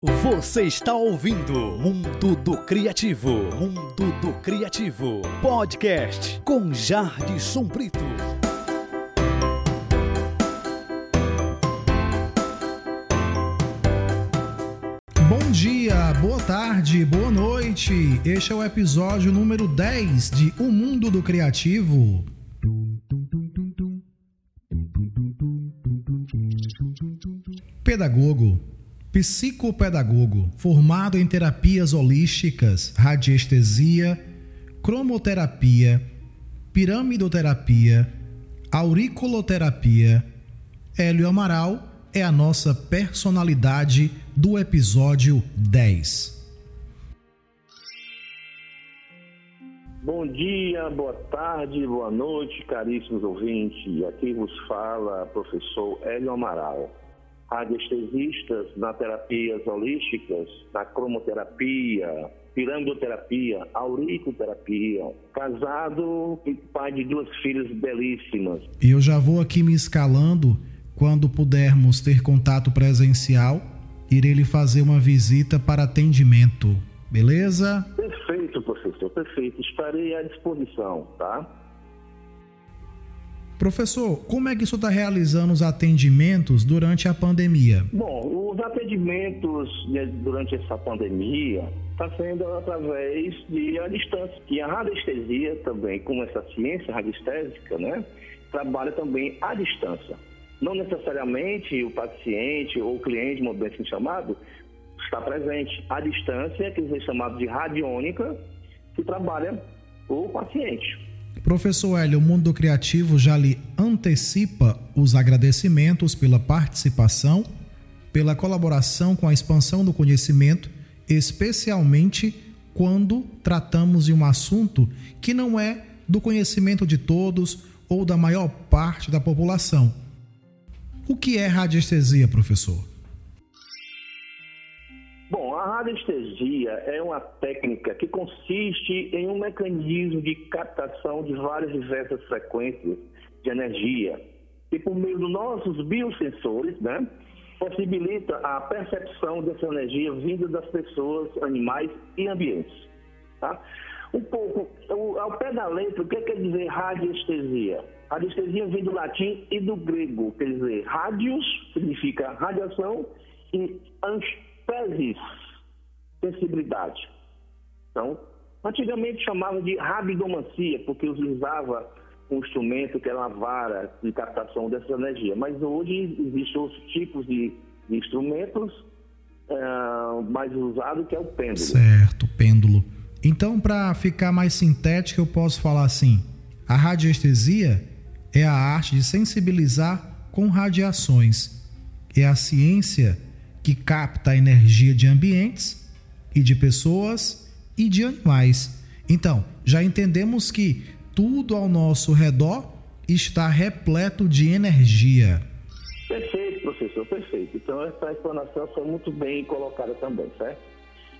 Você está ouvindo Mundo do Criativo, Mundo do Criativo, podcast com Jardson Brito. Bom dia, boa tarde, boa noite. Este é o episódio número 10 de O Mundo do Criativo. Pedagogo psicopedagogo, formado em terapias holísticas, radiestesia, cromoterapia, piramidoterapia, auriculoterapia. Hélio Amaral é a nossa personalidade do episódio 10. Bom dia, boa tarde, boa noite, caríssimos ouvintes. Aqui vos fala professor Hélio Amaral radiestesistas na terapias holísticas, na cromoterapia, piramidoterapia, auriculoterapia, casado e pai de duas filhas belíssimas. E eu já vou aqui me escalando quando pudermos ter contato presencial, irei lhe fazer uma visita para atendimento. Beleza? Perfeito, professor, perfeito. Estarei à disposição, tá? Professor, como é que o senhor está realizando os atendimentos durante a pandemia? Bom, os atendimentos né, durante essa pandemia está sendo através de a distância. E a radiestesia também, como essa ciência radiestésica, né, trabalha também à distância. Não necessariamente o paciente ou o cliente, bem assim chamado, está presente. À distância, que é chamado de radiônica, que trabalha o paciente. Professor Hélio, o Mundo Criativo já lhe antecipa os agradecimentos pela participação, pela colaboração com a expansão do conhecimento, especialmente quando tratamos de um assunto que não é do conhecimento de todos ou da maior parte da população. O que é radiestesia, professor? A radiestesia é uma técnica que consiste em um mecanismo de captação de várias diversas frequências de energia e por meio dos nossos biosensores, né, possibilita a percepção dessa energia vinda das pessoas, animais e ambientes. Tá? Um pouco, ao pé da letra, o que quer dizer radiestesia? Radiestesia vem do latim e do grego, quer dizer, radius significa radiação e anspesis sensibilidade. Então, antigamente chamava de rabidomancia, porque utilizava um instrumento que era uma vara de captação dessa energia. Mas hoje existem outros tipos de, de instrumentos uh, mais usados, que é o pêndulo. Certo, pêndulo. Então, para ficar mais sintético, eu posso falar assim: a radiestesia é a arte de sensibilizar com radiações. É a ciência que capta a energia de ambientes e de pessoas e de animais. Então, já entendemos que tudo ao nosso redor está repleto de energia. Perfeito, professor, perfeito. Então, essa explanação foi muito bem colocada também, certo?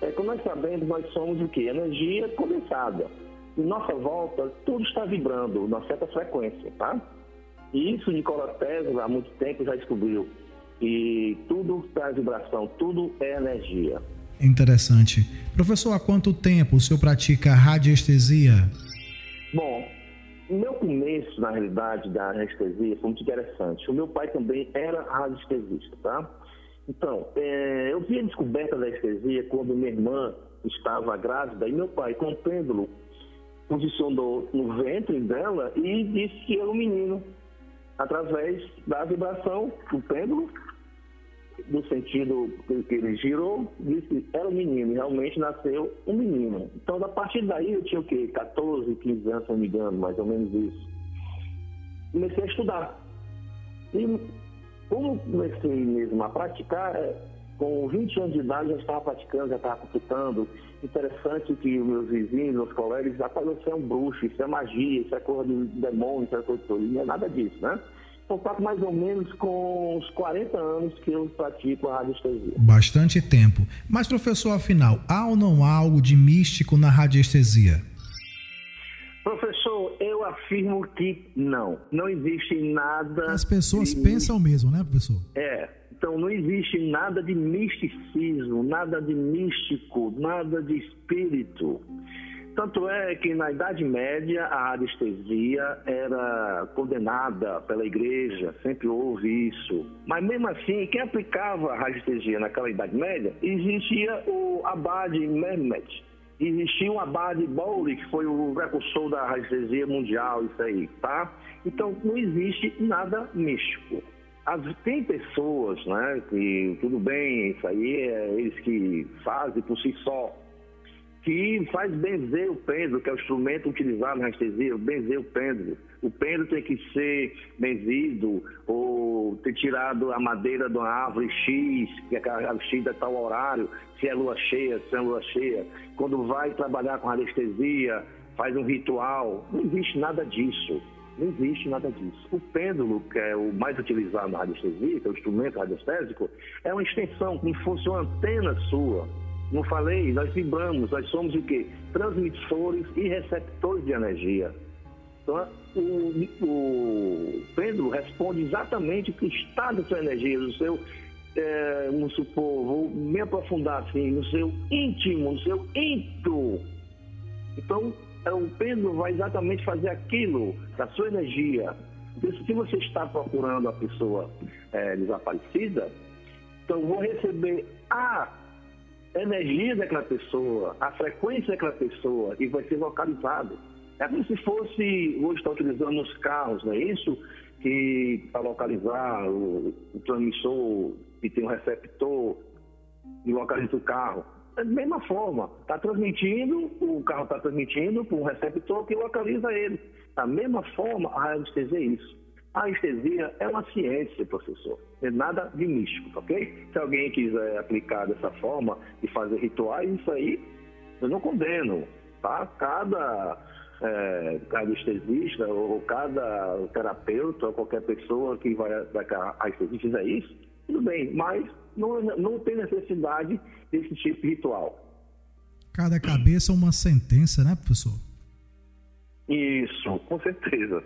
É, como nós sabemos, nós somos o quê? Energia condensada. Em nossa volta, tudo está vibrando, uma certa frequência, tá? E isso Nikola Tesla, há muito tempo, já descobriu. E tudo traz vibração, tudo é energia. Interessante. Professor, há quanto tempo o senhor pratica radiestesia? Bom, o meu começo, na realidade, da anestesia foi muito interessante. O meu pai também era radiestesista, tá? Então, é, eu vi a descoberta da anestesia quando minha irmã estava grávida e meu pai, com o pêndulo, posicionou no ventre dela e disse que era um menino, através da vibração do pêndulo no sentido que ele girou, disse era um menino, realmente nasceu um menino. Então, a partir daí, eu tinha o quê? 14, 15 anos, se não me engano, mais ou menos isso. Comecei a estudar. E como comecei mesmo a praticar, é, com 20 anos de idade já estava praticando, já estava computando. Interessante que meus vizinhos, meus colegas, já falaram, isso é um bruxo, isso é magia, isso é coisa de demônio, isso é coisa de... Não é nada disso, né? Contato mais ou menos com os 40 anos que eu pratico a radiestesia. Bastante tempo. Mas, professor, afinal, há ou não há algo de místico na radiestesia? Professor, eu afirmo que não. Não existe nada. As pessoas de... pensam mesmo, né, professor? É. Então, não existe nada de misticismo, nada de místico, nada de espírito. Tanto é que na Idade Média a radiestesia era condenada pela igreja, sempre houve isso. Mas mesmo assim, quem aplicava a radiestesia naquela Idade Média, existia o abade Mehmet, existia um abade Bowley, que foi o precursor da radiestesia mundial, isso aí, tá? Então não existe nada místico. As, tem pessoas, né, que tudo bem, isso aí é eles que fazem por si só, que faz benzer o pêndulo, que é o instrumento utilizado na anestesia, benzer o pêndulo. O pêndulo tem que ser benzido ou ter tirado a madeira de uma árvore X, que é a X de tal horário, se é lua cheia, se é lua cheia. Quando vai trabalhar com anestesia, faz um ritual. Não existe nada disso. Não existe nada disso. O pêndulo, que é o mais utilizado na radiestesia, que é o instrumento radiestésico, é uma extensão, como se fosse uma antena sua não falei, nós vibramos, nós somos o quê? Transmissores e receptores de energia. Então, o, o pêndulo responde exatamente o que está da sua energia, do seu, é, vamos supor, vou me aprofundar assim, no seu íntimo, no seu íntimo. Então, é, o pêndulo vai exatamente fazer aquilo da sua energia. Se você está procurando a pessoa é, desaparecida, então vou receber a energia daquela pessoa, a frequência daquela pessoa e vai ser localizado. É como se fosse, hoje está utilizando nos carros, não é isso? Que para localizar o, o transmissor que tem um receptor e localiza o carro. Da mesma forma, está transmitindo, o carro está transmitindo para um receptor que localiza ele. Da mesma forma, a radiestesia é isso. A anestesia é uma ciência, professor. É nada de místico, ok? Se alguém quiser aplicar dessa forma e fazer rituais, isso aí eu não condeno, tá? Cada é, anestesista ou cada terapeuta ou qualquer pessoa que vai, vai a anestesia fizer isso, tudo bem, mas não, não tem necessidade desse tipo de ritual. Cada cabeça é uma sentença, né, professor? Isso, com certeza.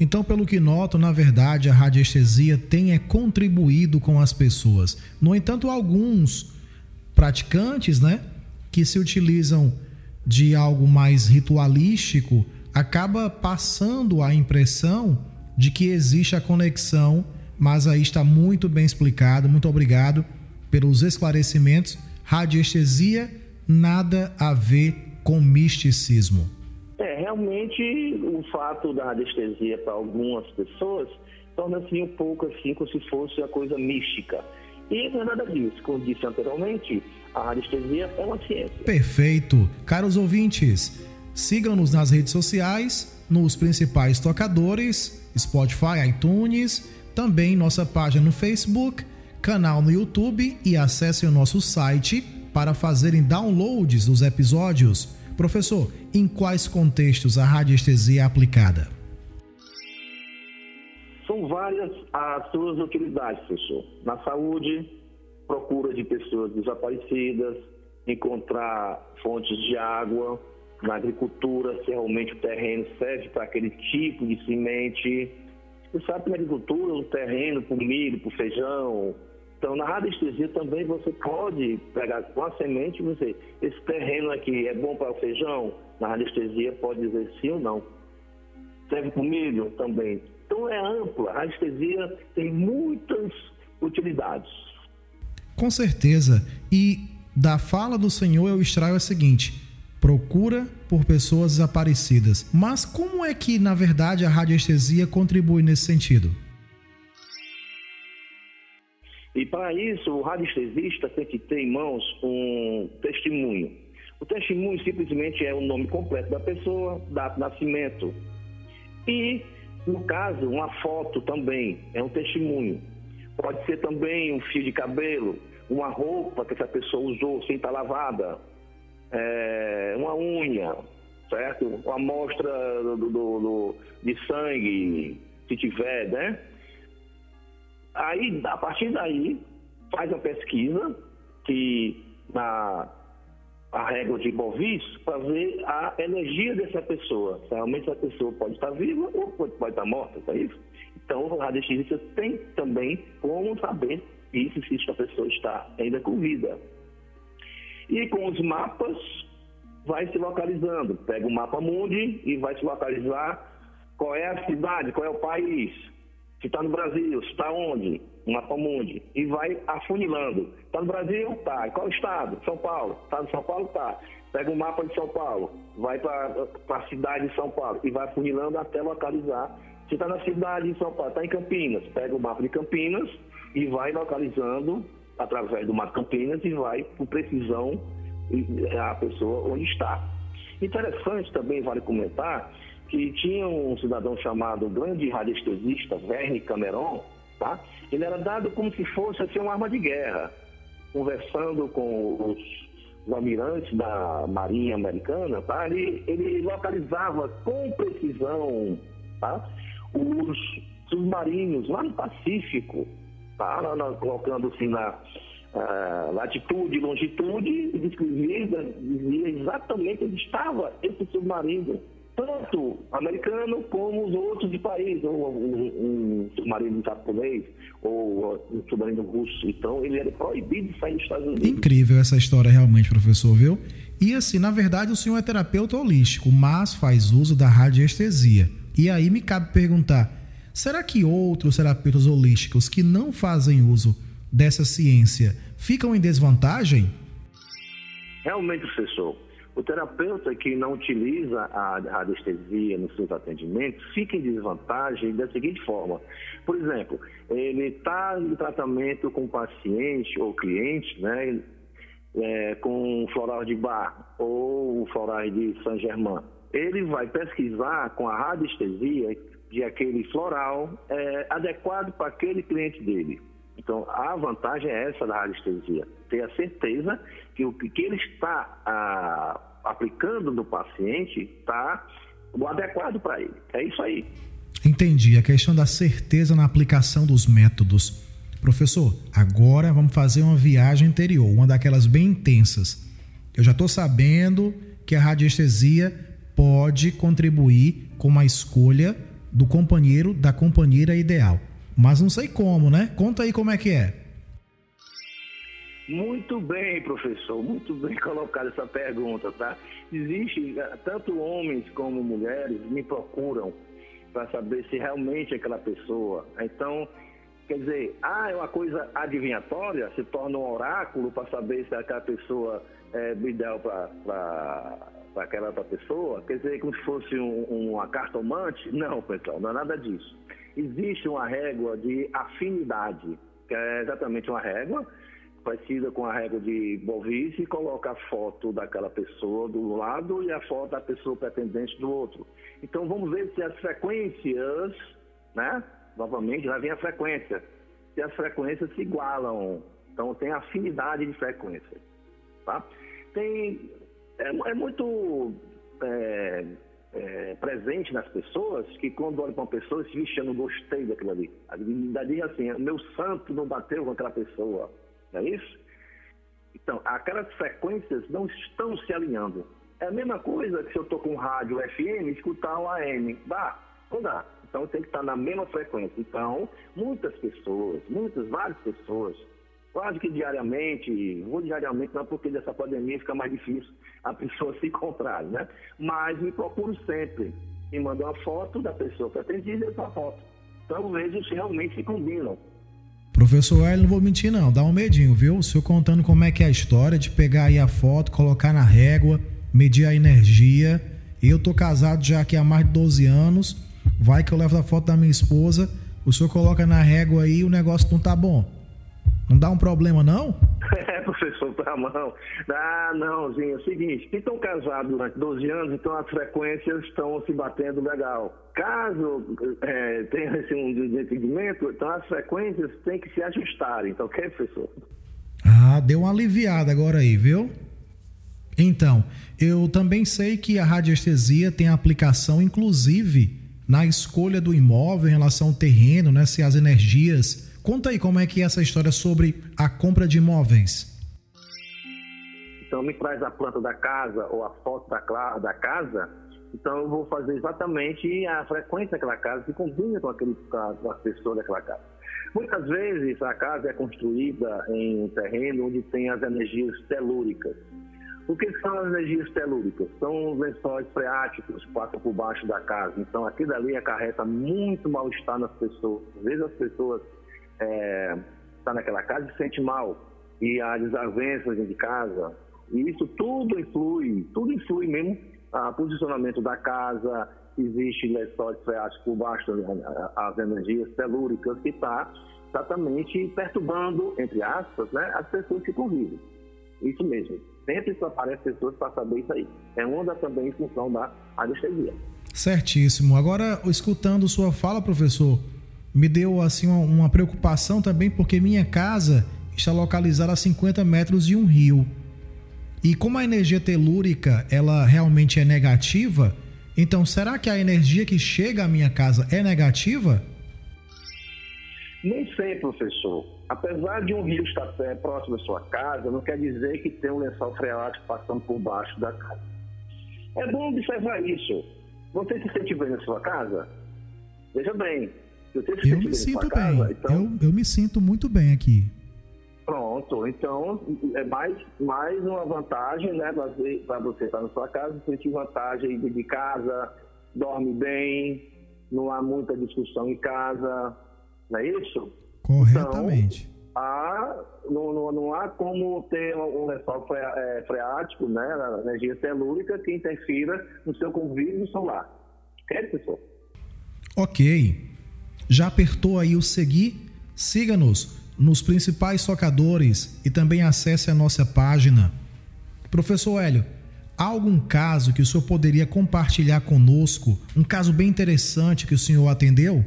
Então, pelo que noto, na verdade, a radiestesia tem é, contribuído com as pessoas. No entanto, alguns praticantes, né, que se utilizam de algo mais ritualístico, acaba passando a impressão de que existe a conexão, mas aí está muito bem explicado. Muito obrigado pelos esclarecimentos. Radiestesia nada a ver com misticismo. É, realmente o fato da anestesia para algumas pessoas torna-se um pouco assim como se fosse a coisa mística. E não é nada disso. Como disse anteriormente, a anestesia é uma ciência. Perfeito. Caros ouvintes, sigam-nos nas redes sociais, nos principais tocadores, Spotify, iTunes, também nossa página no Facebook, canal no YouTube e acessem o nosso site para fazerem downloads dos episódios Professor, em quais contextos a radiestesia é aplicada? São várias as suas utilidades, professor. Na saúde, procura de pessoas desaparecidas, encontrar fontes de água, na agricultura, se realmente o terreno serve para aquele tipo de semente. Você sabe que na agricultura, o terreno para o milho, para o feijão, então, na radiestesia também você pode pegar com a semente, você, esse terreno aqui é bom para o feijão? Na radiestesia pode dizer sim ou não. Serve para o milho também. Então é ampla. A radiestesia tem muitas utilidades. Com certeza. E da fala do Senhor eu extraio a seguinte: procura por pessoas desaparecidas. Mas como é que, na verdade, a radiestesia contribui nesse sentido? E para isso, o radiestesista tem que ter em mãos um testemunho. O testemunho simplesmente é o nome completo da pessoa, data de nascimento. E, no caso, uma foto também é um testemunho. Pode ser também um fio de cabelo, uma roupa que essa pessoa usou sem estar lavada, é, uma unha, certo? Uma amostra do, do, do, de sangue, se tiver, né? Aí, a partir daí, faz a pesquisa, que na a regra de Bovis, para ver a energia dessa pessoa. Se realmente essa pessoa pode estar viva ou pode, pode estar morta, é isso? Então, o radiologista tem também como saber isso, se a pessoa está ainda com vida. E com os mapas vai se localizando. Pega o mapa mundi e vai se localizar qual é a cidade, qual é o país. Se está no Brasil, se está onde? O mapa mundi. E vai afunilando. Está no Brasil? Tá. Qual estado? São Paulo. Está no São Paulo? Tá. Pega o mapa de São Paulo, vai para a cidade de São Paulo e vai afunilando até localizar. Se está na cidade de São Paulo, está em Campinas, pega o mapa de Campinas e vai localizando através do mapa Campinas e vai com precisão a pessoa onde está. Interessante também, vale comentar, que tinha um cidadão chamado grande radiestesista, Verne Cameron, tá? ele era dado como se fosse assim, uma arma de guerra, conversando com os, os almirantes da Marinha Americana, tá? ele, ele localizava com precisão tá? os submarinos lá no Pacífico, tá? colocando assim na uh, latitude e longitude, e exatamente onde estava esse submarino, tanto americano como os outros de país, ou um, um submarino japonês, ou um submarino russo. Então, ele era proibido de sair dos Estados Unidos. Incrível essa história realmente, professor, viu? E assim, na verdade, o senhor é terapeuta holístico, mas faz uso da radiestesia. E aí me cabe perguntar, será que outros terapeutas holísticos que não fazem uso dessa ciência ficam em desvantagem? Realmente, professor. O terapeuta que não utiliza a radiestesia nos seus atendimentos fica em desvantagem da seguinte forma. Por exemplo, ele está em tratamento com paciente ou cliente, né, é, com floral de bar ou floral de Saint Germain. Ele vai pesquisar com a radiestesia de aquele floral é, adequado para aquele cliente dele. Então, a vantagem é essa da radiestesia, ter a certeza que o que ele está a, aplicando no paciente está o adequado para ele. É isso aí. Entendi. A questão da certeza na aplicação dos métodos. Professor, agora vamos fazer uma viagem interior, uma daquelas bem intensas. Eu já estou sabendo que a radiestesia pode contribuir com a escolha do companheiro, da companheira ideal. Mas não sei como, né? Conta aí como é que é. Muito bem, professor, muito bem colocada essa pergunta, tá? Existe, eh, tanto homens como mulheres me procuram para saber se realmente é aquela pessoa. Então, quer dizer, ah, é uma coisa adivinhatória, se torna um oráculo para saber se aquela pessoa é ideal para aquela outra pessoa, quer dizer, como se fosse um, uma cartomante? Não, pessoal, não é nada disso existe uma régua de afinidade, que é exatamente uma régua parecida com a régua de Bovice e coloca a foto daquela pessoa do lado e a foto da pessoa pretendente do outro. Então vamos ver se as frequências, né? Novamente, lá vem a frequência. Se as frequências se igualam. Então tem afinidade de frequência. Tá? Tem, é, é muito é, é, presente nas pessoas que quando olham para uma pessoa, se vixe, eu não gostei daquilo ali. A divinidade assim, meu santo não bateu com aquela pessoa. Não é isso? Então, aquelas frequências não estão se alinhando. É a mesma coisa que se eu estou com rádio FM, escutar um AM. Dá, não dá. Então tem que estar na mesma frequência. Então, muitas pessoas, muitas, várias pessoas, quase que diariamente, vou diariamente não porque dessa pandemia fica mais difícil a pessoa se encontrar, né? Mas me procuro sempre. Me manda uma foto da pessoa pretendida e essa foto. Então vejo se realmente se combinam. Professor Hélio, não vou mentir não, dá um medinho, viu? O senhor contando como é que é a história de pegar aí a foto, colocar na régua, medir a energia. Eu tô casado já aqui há mais de 12 anos, vai que eu levo a foto da minha esposa, o senhor coloca na régua aí e o negócio não tá bom. Não dá um problema, não? Professor, tá mão. Ah, não, Zinho. É o seguinte, se estão casados durante 12 anos, então as frequências estão se batendo legal. Caso é, tenha esse um desentendimento, então as frequências têm que se ajustarem, então, ok, professor? Ah, deu uma aliviada agora aí, viu? Então, eu também sei que a radiestesia tem aplicação, inclusive, na escolha do imóvel em relação ao terreno, né? Se as energias Conta aí como é que é essa história sobre a compra de imóveis. Então me traz a planta da casa ou a foto da, da casa, então eu vou fazer exatamente a frequência daquela casa que combina com, aquele, com a pessoa daquela casa. Muitas vezes a casa é construída em um terreno onde tem as energias telúricas. O que são as energias telúricas? São os lençóis freáticos que passam por baixo da casa. Então, aquilo ali acarreta muito mal-estar nas pessoas. Às vezes as pessoas estão é, tá naquela casa e se sentem mal. E há desavenças de casa. E isso tudo influi, tudo influi mesmo o posicionamento da casa, existe lençóis freáticos por baixo das energias telúricas que está exatamente perturbando, entre aspas, né, as pessoas que convivem. Isso mesmo. Sempre só aparece pessoas para saber isso aí. É onda também em função da anestesia. Certíssimo. Agora, escutando sua fala, professor, me deu assim uma preocupação também, porque minha casa está localizada a 50 metros de um rio. E como a energia telúrica ela realmente é negativa, então será que a energia que chega à minha casa é negativa? Nem sei, professor. Apesar de um rio estar próximo da sua casa, não quer dizer que tem um lençol freático passando por baixo da casa. É bom observar isso. Você se sente bem na sua casa? Veja bem. Você se eu me sinto bem. Casa, então... eu, eu me sinto muito bem aqui. Pronto, então é mais, mais uma vantagem né, para você estar na sua casa, sentir vantagem de, de casa, dorme bem, não há muita discussão em casa, não é isso? Corretamente. Então, há, não, não, não, há como ter um lençol é, freático, né, energia telúrica, que interfira no seu convívio solar. Quer, pessoal? Ok. Já apertou aí o seguir? Siga-nos nos principais socadores e também acesse a nossa página. Professor Hélio, há algum caso que o senhor poderia compartilhar conosco? Um caso bem interessante que o senhor atendeu?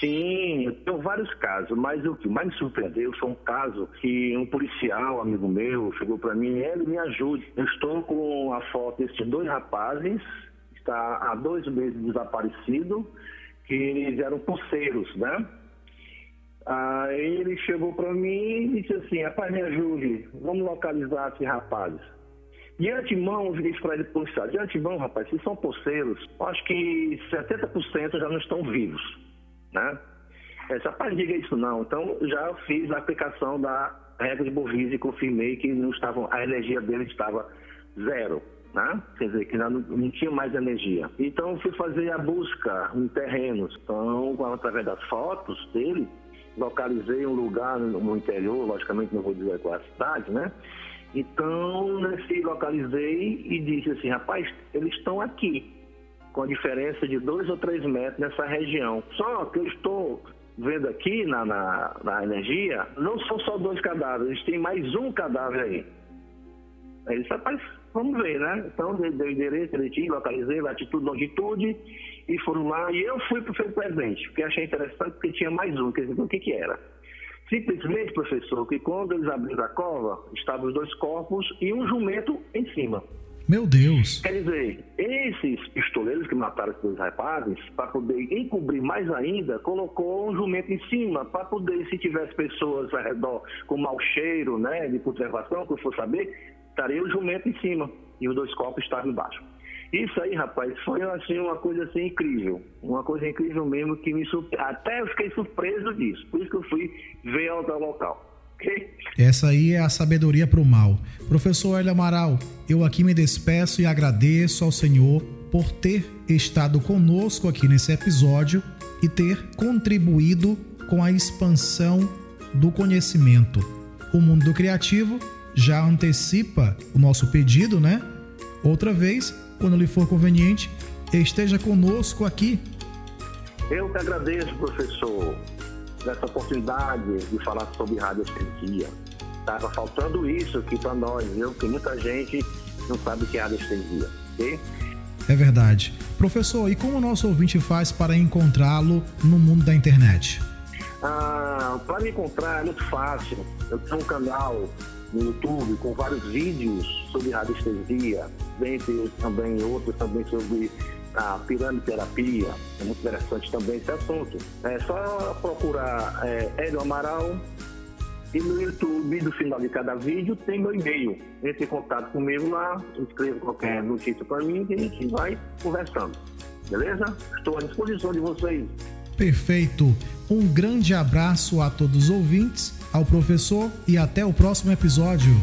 Sim, tenho vários casos, mas o que mais me surpreendeu foi um caso que um policial, amigo meu, chegou para mim ele me ajude. Eu estou com a foto desses dois rapazes, está há dois meses desaparecido, que eles eram pulseiros, né? Aí ele chegou para mim e disse assim, rapaz, me ajude, vamos localizar esses rapazes. De antemão, eu disse para ele, policial, de antemão, rapaz, se são pulseiros, acho que 70% já não estão vivos né? Esse rapaz diga isso não. Então já fiz a aplicação da regra de Bovise e confirmei que não estavam, a energia dele estava zero. Né? Quer dizer, que não, não tinha mais energia. Então fui fazer a busca em terrenos. Então, através das fotos dele, localizei um lugar no interior, logicamente não vou dizer qual é a cidade, né? Então, nesse localizei e disse assim, rapaz, eles estão aqui com a diferença de dois ou três metros nessa região. Só que eu estou vendo aqui na, na, na energia, não são só dois cadáveres, tem mais um cadáver aí. Aí disse, rapaz, vamos ver, né? Então, deu endereço direitinho, localizei, latitude, longitude, e foram lá, e eu fui para o presente, porque achei interessante, porque tinha mais um, quer dizer, o que que era? Simplesmente, professor, que quando eles abriram a cova, estavam os dois corpos e um jumento em cima. Meu Deus! Quer dizer, esses pistoleiros que mataram os dois rapazes, para poder encobrir mais ainda, colocou um jumento em cima, para poder, se tivesse pessoas ao redor com mau cheiro, né, de putrefação, que eu for saber, estaria o jumento em cima e os dois corpos estavam embaixo. Isso aí, rapaz, foi assim, uma coisa assim incrível. Uma coisa incrível mesmo que me. Até eu fiquei surpreso disso. Por isso que eu fui ver ao local. Essa aí é a sabedoria para o mal. Professor Hélio Amaral, eu aqui me despeço e agradeço ao Senhor por ter estado conosco aqui nesse episódio e ter contribuído com a expansão do conhecimento. O mundo do criativo já antecipa o nosso pedido, né? Outra vez, quando lhe for conveniente, esteja conosco aqui. Eu que agradeço, professor dessa oportunidade de falar sobre radiestesia. Estava faltando isso aqui para nós, viu? Porque muita gente não sabe o que é radiestesia, ok? É verdade. Professor, e como o nosso ouvinte faz para encontrá-lo no mundo da internet? Ah, para me encontrar é muito fácil. Eu tenho um canal no YouTube com vários vídeos sobre radiestesia, dentre também outros também sobre a pirâmide terapia, é muito interessante também esse assunto. É só procurar é, Hélio Amaral e no YouTube, no final de cada vídeo, tem meu e-mail. Entre em contato comigo lá, escreva qualquer notícia para mim e a gente vai conversando. Beleza? Estou à disposição de vocês. Perfeito. Um grande abraço a todos os ouvintes, ao professor e até o próximo episódio.